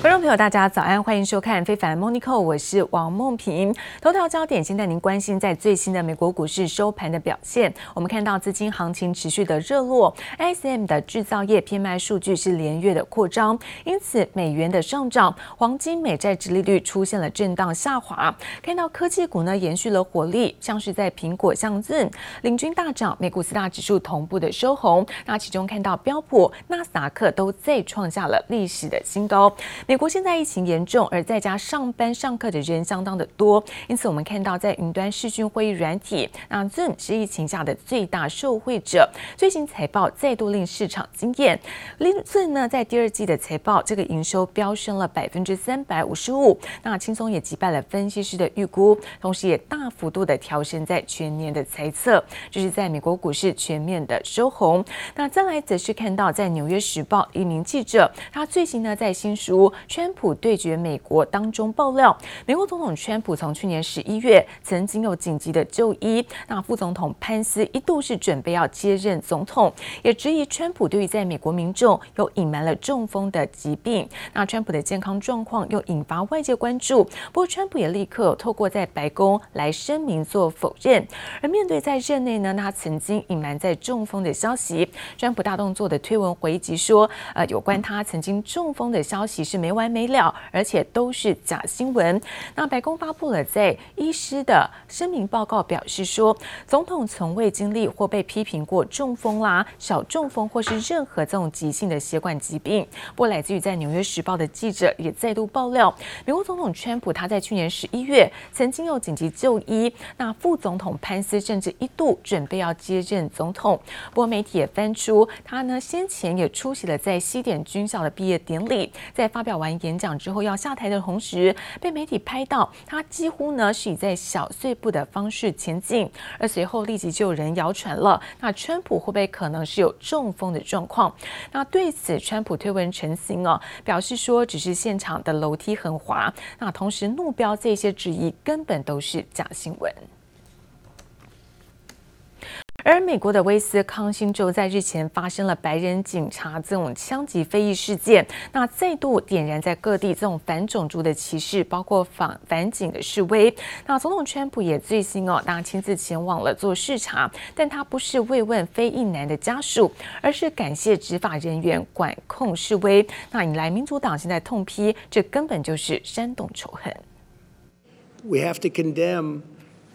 观众朋友，大家早安，欢迎收看《非凡 Monico，》，我是王梦萍。头条焦点，先带您关心在最新的美国股市收盘的表现。我们看到资金行情持续的热络，ISM 的制造业 PMI 数据是连月的扩张，因此美元的上涨，黄金、美债殖利率出现了震荡下滑。看到科技股呢延续了活力，像是在苹果、像 Zoom 领军大涨，美股四大指数同步的收红。那其中看到标普、纳斯达克都再创下了历史的新高。美国现在疫情严重，而在家上班上课的人相当的多，因此我们看到在云端视讯会议软体，那 Zoom 是疫情下的最大受惠者。最新财报再度令市场惊艳，Zoom 呢在第二季的财报，这个营收飙升了百分之三百五十五，那轻松也击败了分析师的预估，同时也大幅度的调升在全年的财测，就是在美国股市全面的收红。那再来则是看到在纽约时报一名记者，他最新呢在新书。川普对决美国当中爆料，美国总统川普从去年十一月曾经有紧急的就医，那副总统潘斯一度是准备要接任总统，也质疑川普对于在美国民众有隐瞒了中风的疾病，那川普的健康状况又引发外界关注。不过川普也立刻透过在白宫来声明做否认，而面对在任内呢，他曾经隐瞒在中风的消息，川普大动作的推文回击说，呃，有关他曾经中风的消息是没没完没了，而且都是假新闻。那白宫发布了在医师的声明报告，表示说，总统从未经历或被批评过中风啦、小中风或是任何这种急性的血管疾病。不过，来自于在《纽约时报》的记者也再度爆料，美国总统川普他在去年十一月曾经有紧急就医，那副总统潘斯甚至一度准备要接任总统。不过，媒体也翻出他呢先前也出席了在西点军校的毕业典礼，在发表完。演讲之后要下台的同时，被媒体拍到他几乎呢是以在小碎步的方式前进，而随后立即就有人谣传了，那川普会不会可能是有中风的状况？那对此，川普推文澄清哦，表示说只是现场的楼梯很滑，那同时怒标这些质疑根本都是假新闻。而美国的威斯康星州在日前发生了白人警察这种枪击非议事件，那再度点燃在各地这种反种族的歧视，包括反反警的示威。那总统川普也最新哦，当亲自前往了做视察，但他不是慰问非裔男的家属，而是感谢执法人员管控示威。那引来民主党现在痛批，这根本就是煽动仇恨。We have to condemn.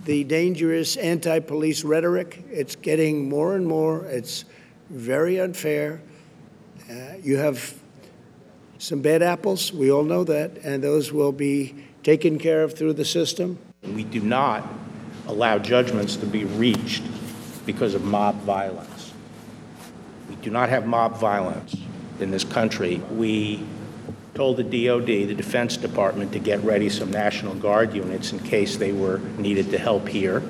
The dangerous anti police rhetoric. It's getting more and more, it's very unfair. Uh, you have some bad apples, we all know that, and those will be taken care of through the system. We do not allow judgments to be reached because of mob violence. We do not have mob violence in this country. We told the DOD, the Defense Department, to get ready some National Guard units in case they were needed to help here.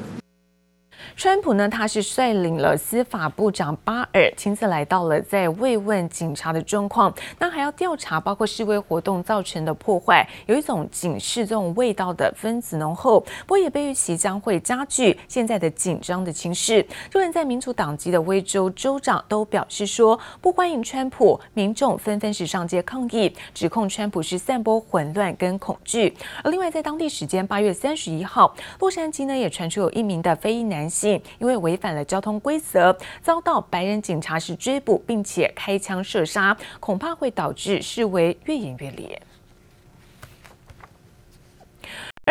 川普呢，他是率领了司法部长巴尔亲自来到了，在慰问警察的状况，那还要调查包括示威活动造成的破坏，有一种警示这种味道的分子浓厚，不过也被预期将会加剧现在的紧张的情势。就连在民主党籍的威州州长都表示说不欢迎川普，民众纷纷是上街抗议，指控川普是散播混乱跟恐惧。而另外在当地时间八月三十一号，洛杉矶呢也传出有一名的非裔男性。因为违反了交通规则，遭到白人警察是追捕，并且开枪射杀，恐怕会导致示威越演越烈。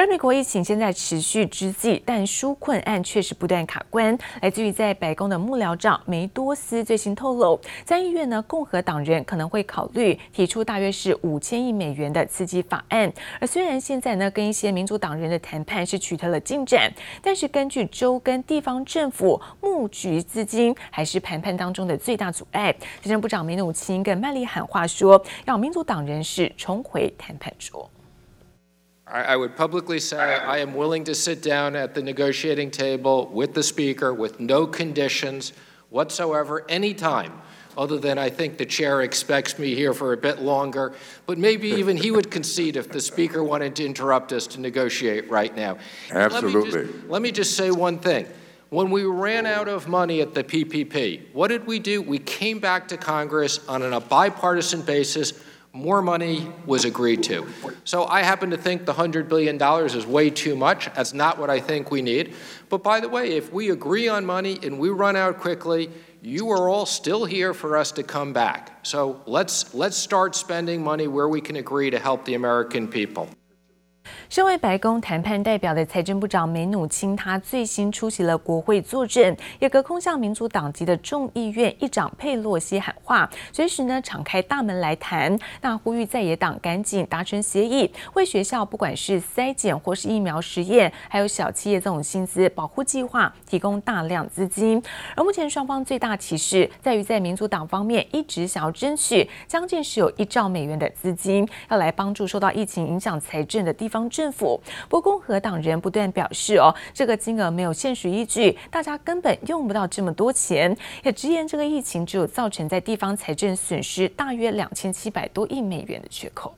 而美国疫情现在持续之际，但纾困案确实不断卡关。来自于在白宫的幕僚长梅多斯最新透露，参议院呢，共和党人可能会考虑提出大约是五千亿美元的刺激法案。而虽然现在呢，跟一些民主党人的谈判是取得了进展，但是根据州跟地方政府募集资金，还是谈判当中的最大阻碍。财政部长梅努钦跟麦利喊话说，让民主党人士重回谈判桌。I would publicly say I am willing to sit down at the negotiating table with the Speaker with no conditions whatsoever, anytime, other than I think the chair expects me here for a bit longer. But maybe even he would concede if the Speaker wanted to interrupt us to negotiate right now. Absolutely. Let me just, let me just say one thing. When we ran out of money at the PPP, what did we do? We came back to Congress on a bipartisan basis more money was agreed to. So I happen to think the $100 billion is way too much. That's not what I think we need. But by the way, if we agree on money and we run out quickly, you are all still here for us to come back. So let's, let's start spending money where we can agree to help the American people. 身为白宫谈判代表的财政部长梅努钦，他最新出席了国会作证，也隔空向民主党籍的众议院议长佩洛西喊话，随时呢敞开大门来谈。那呼吁在野党赶紧达成协议，为学校不管是筛检或是疫苗实验，还有小企业这种薪资保护计划提供大量资金。而目前双方最大歧视在于，在民主党方面一直想要争取将近是有一兆美元的资金，要来帮助受到疫情影响财政的地方政政府，不过共和党人不断表示，哦，这个金额没有现实依据，大家根本用不到这么多钱，也直言这个疫情只有造成在地方财政损失大约两千七百多亿美元的缺口。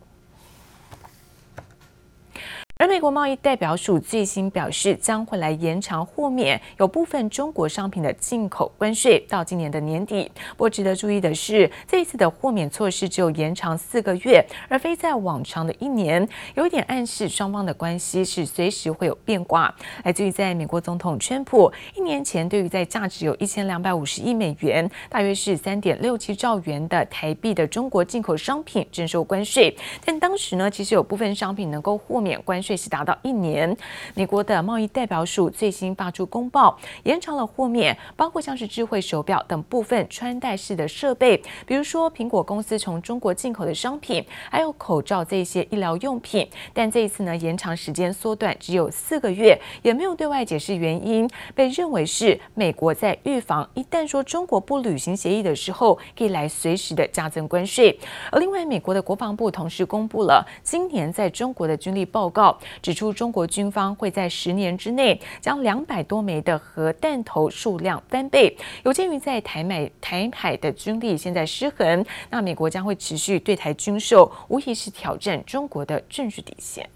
而美国贸易代表署最新表示，将会来延长豁免有部分中国商品的进口关税到今年的年底。不过值得注意的是，这一次的豁免措施只有延长四个月，而非在往常的一年，有一点暗示双方的关系是随时会有变卦。来自于在美国总统川普一年前对于在价值有一千两百五十亿美元，大约是三点六七兆元的台币的中国进口商品征收关税，但当时呢，其实有部分商品能够豁免关税。是达到一年。美国的贸易代表署最新发出公报，延长了豁免，包括像是智慧手表等部分穿戴式的设备，比如说苹果公司从中国进口的商品，还有口罩这些医疗用品。但这一次呢，延长时间缩短只有四个月，也没有对外解释原因，被认为是美国在预防一旦说中国不履行协议的时候，可以来随时的加增关税。而另外，美国的国防部同时公布了今年在中国的军力报告。指出，中国军方会在十年之内将两百多枚的核弹头数量翻倍。有鉴于在台美台海的军力现在失衡，那美国将会持续对台军售，无疑是挑战中国的政治底线。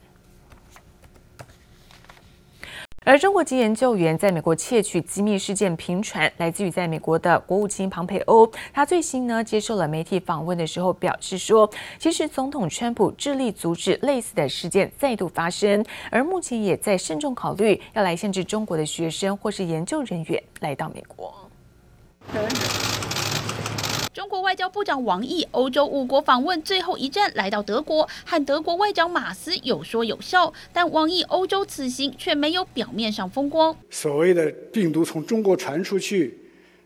而中国籍研究员在美国窃取机密事件频传，来自于在美国的国务卿庞佩欧。他最新呢接受了媒体访问的时候表示说，其实总统川普致力阻止类似的事件再度发生，而目前也在慎重考虑要来限制中国的学生或是研究人员来到美国。中国外交部长王毅欧洲五国访问最后一站来到德国，和德国外长马斯有说有笑，但王毅欧洲此行却没有表面上风光。所谓的病毒从中国传出去，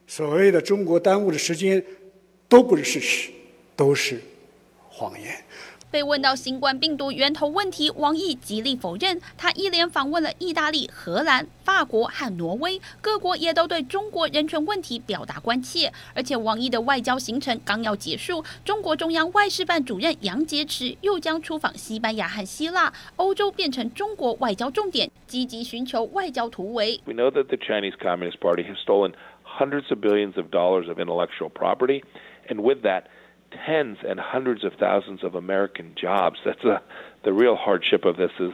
所谓的中国耽误的时间，都不是事实，都是谎言。被问到新冠病毒源头问题，王毅极力否认。他一连访问了意大利、荷兰、法国和挪威，各国也都对中国人权问题表达关切。而且，王毅的外交行程刚要结束，中国中央外事办主任杨洁篪又将出访西班牙和希腊，欧洲变成中国外交重点，积极寻求外交突围。We know that the Chinese Communist Party has stolen hundreds of billions of dollars of intellectual property, and with that. Tens and hundreds of thousands of American jobs. That's a, the real hardship of this is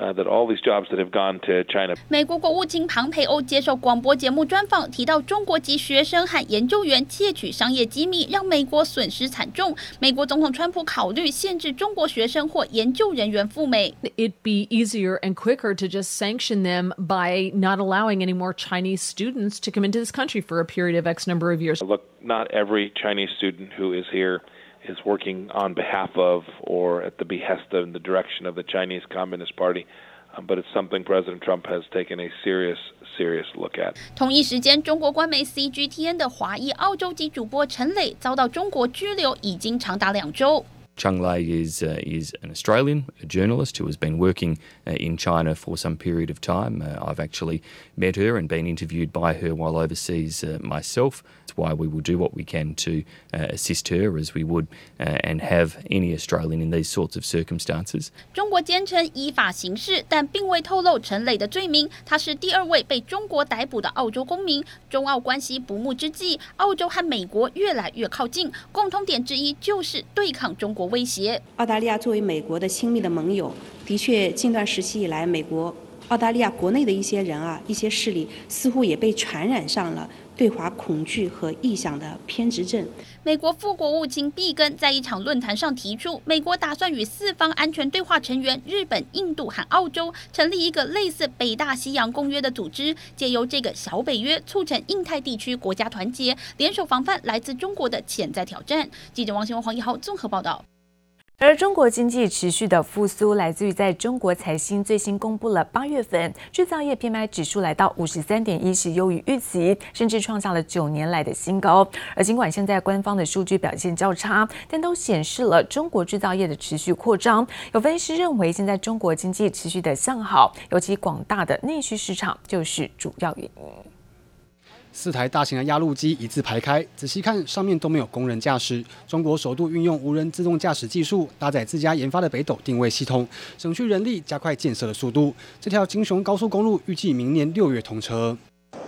Uh, that all these jobs that have gone to China. 美国国务卿庞培欧接受广播节目专访，提到中国籍学生和研究员窃取商业机密，让美国损失惨重。美国总统川普考虑限制中国学生或研究人员赴美。It'd be easier and quicker to just sanction them by not allowing any more Chinese students to come into this country for a period of X number of years. Look, not every Chinese student who is here is working on behalf of or at the behest of the direction of the Chinese Communist Party. Um, but it's something President Trump has taken a serious, serious look at. 同一时间，中国官媒 CGTN 的华裔澳洲籍主播陈磊遭到中国拘留，已经长达两周。 Cheng Lei is uh, is an Australian, a journalist who has been working uh, in China for some period of time. Uh, I've actually met her and been interviewed by her while overseas uh, myself. It's why we will do what we can to uh, assist her, as we would uh, and have any Australian in these sorts of circumstances. 中国坚称依法行事，但并未透露陈磊的罪名。他是第二位被中国逮捕的澳洲公民。中澳关系不睦之际，澳洲和美国越来越靠近，共通点之一就是对抗中国。 威胁。澳大利亚作为美国的亲密的盟友，的确近段时期以来，美国澳大利亚国内的一些人啊，一些势力似乎也被传染上了对华恐惧和臆想的偏执症。美国副国务卿毕根在一场论坛上提出，美国打算与四方安全对话成员日本、印度和澳洲成立一个类似北大西洋公约的组织，借由这个小北约促成印太地区国家团结，联手防范来自中国的潜在挑战。记者王新文、黄一豪综合报道。而中国经济持续的复苏，来自于在中国财新最新公布了八月份制造业 PMI 指数来到五十三点一，是优于预期，甚至创下了九年来的新高。而尽管现在官方的数据表现较差，但都显示了中国制造业的持续扩张。有分析认为，现在中国经济持续的向好，尤其广大的内需市场就是主要原因。四台大型的压路机一字排开，仔细看上面都没有工人驾驶。中国首度运用无人自动驾驶技术，搭载自家研发的北斗定位系统，省去人力，加快建设的速度。这条京雄高速公路预计明年六月通车。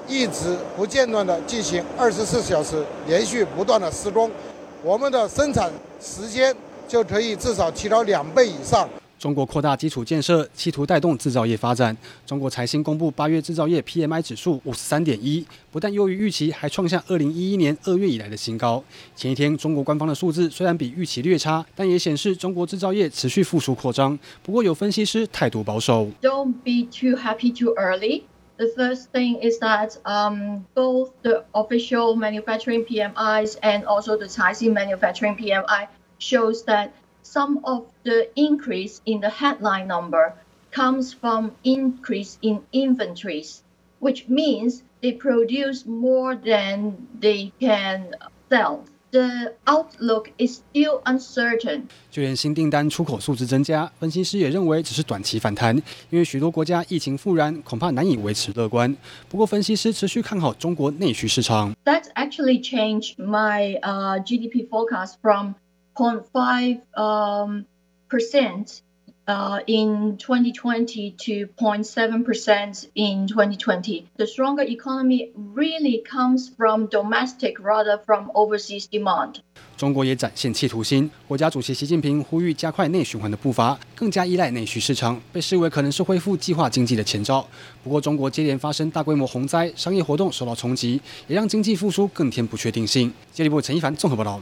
一直不间断地进行二十四小时连续不断的施工，我们的生产时间就可以至少提高两倍以上。中国扩大基础建设，企图带动制造业发展。中国财新公布八月制造业 PMI 指数五十三点一，不但优于预期，还创下二零一一年二月以来的新高。前一天，中国官方的数字虽然比预期略差，但也显示中国制造业持续复苏扩张。不过，有分析师态度保守。Don't be too happy too early. The first thing is that um both the official manufacturing PMIs and also the 财新 manufacturing PMI shows that. Some of the increase in the headline number comes from increase in inventories, which means they produce more than they can sell. The outlook is still uncertain. 就连新订单出口数字增加，分析师也认为只是短期反弹，因为许多国家疫情复燃，恐怕难以维持乐观。不过，分析师持续看好中国内需市场。That actually changed my uh, GDP forecast from 0.5 um, percent uh, in 2020 to 0.7 percent in 2020. The stronger economy really comes from domestic rather from overseas demand. 中国也展现企图心，国家主席习近平呼吁加快内循环的步伐，更加依赖内需市场，被视为可能是恢复计划经济的前兆。不过，中国接连发生大规模洪灾，商业活动受到冲击，也让经济复苏更添不确定性。经济部陈一凡综合报道。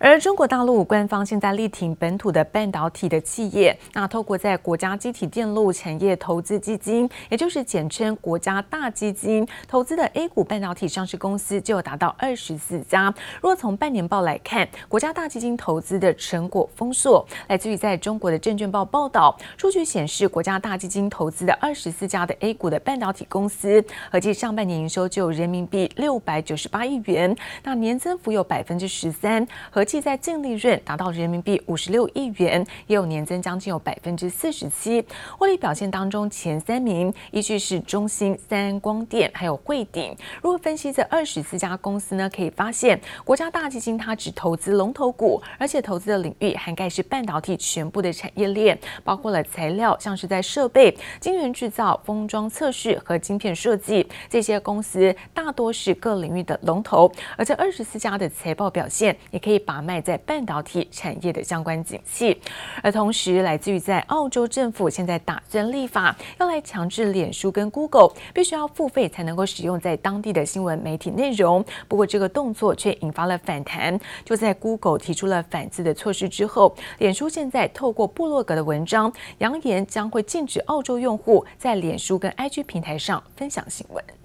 而中国大陆官方现在力挺本土的半导体的企业，那透过在国家机体电路产业投资基金，也就是简称国家大基金投资的 A 股半导体上市公司就有达到二十四家。若从半年报来看，国家大基金投资的成果丰硕，来自于在中国的证券报报道，数据显示国家大基金投资的二十四家的 A 股的半导体公司，合计上半年营收就有人民币六百九十八亿元，那年增幅有百分之十三。合计在净利润达到人民币五十六亿元，也有年增将近有百分之四十七。获利表现当中，前三名依据是中芯、三安光电还有汇顶。如果分析这二十四家公司呢，可以发现国家大基金它只投资龙头股，而且投资的领域涵盖是半导体全部的产业链，包括了材料，像是在设备、晶圆制造、封装测试和晶片设计这些公司，大多是各领域的龙头。而这二十四家的财报表现，也可以把脉在半导体产业的相关景气，而同时来自于在澳洲政府现在打算立法，要来强制脸书跟 Google 必须要付费才能够使用在当地的新闻媒体内容。不过这个动作却引发了反弹。就在 Google 提出了反制的措施之后，脸书现在透过部落格的文章，扬言将会禁止澳洲用户在脸书跟 IG 平台上分享新闻。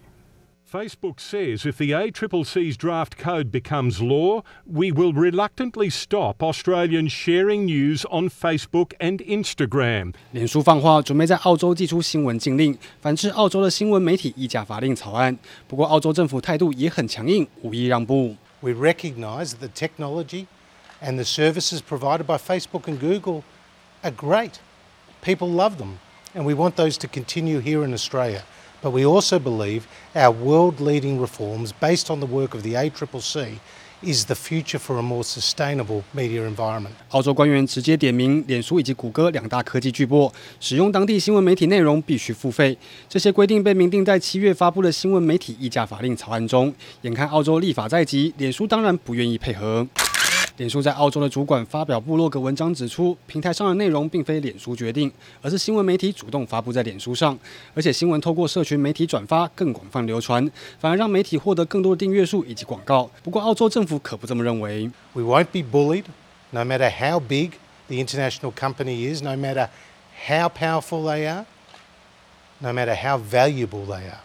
Facebook says if the ACCC's draft code becomes law, we will reluctantly stop Australians sharing news on Facebook and Instagram. 脸书放话准备在澳洲祭出新闻禁令，反制澳洲的新闻媒体议价法令草案。不过，澳洲政府态度也很强硬，无意让步。We recognize that the technology and the services provided by Facebook and Google are great. People love them, and we want those to continue here in Australia. But we also believe our world-leading reforms, based on the work of the ACCC, is the future for a more sustainable media environment. 澳洲官员直接点名，脸书以及谷歌两大科技巨擘使用当地新闻媒体内容必须付费。这些规定被明定在七月发布的新闻媒体议价法令草案中。眼看澳洲立法在即，脸书当然不愿意配合。脸书在澳洲的主管发表部落格文章指出，平台上的内容并非脸书决定，而是新闻媒体主动发布在脸书上，而且新闻透过社群媒体转发更广泛流传，反而让媒体获得更多的订阅数以及广告。不过，澳洲政府可不这么认为。We won't be bullied, no matter how big the international company is, no matter how powerful they are, no matter how valuable they are.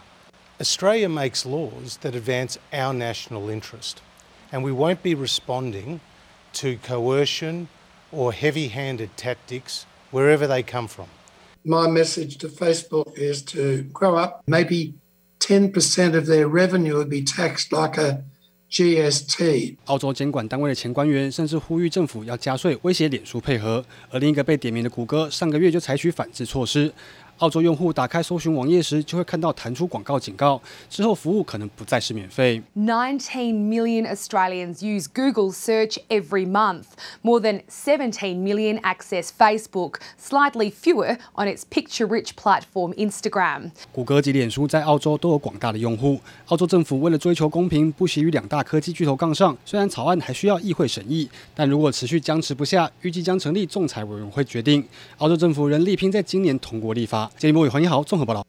Australia makes laws that advance our national interest, and we won't be responding to coercion or heavy handed tactics wherever they come from. My message to Facebook is to grow up. Maybe 10% of their revenue would be taxed like a GST。澳洲监管单位的前官员甚至呼吁政府要加税，威胁脸书配合。而另一个被点名的谷歌，上个月就采取反制措施。澳洲用户打开搜寻网页时，就会看到弹出广告警告，之后服务可能不再是免费。Nineteen million Australians use Google search every month. More than seventeen million access Facebook. Slightly fewer on its picture-rich platform Instagram. 谷歌及脸书在澳洲都有广大的用户。澳洲政府为了追求公平，不惜与两大科技巨头杠上。虽然草案还需要议会审议，但如果持续僵持不下，预计将成立仲裁委员会决定。澳洲政府仍力拼在今年通过立法。杰尼波与黄金豪综合报道。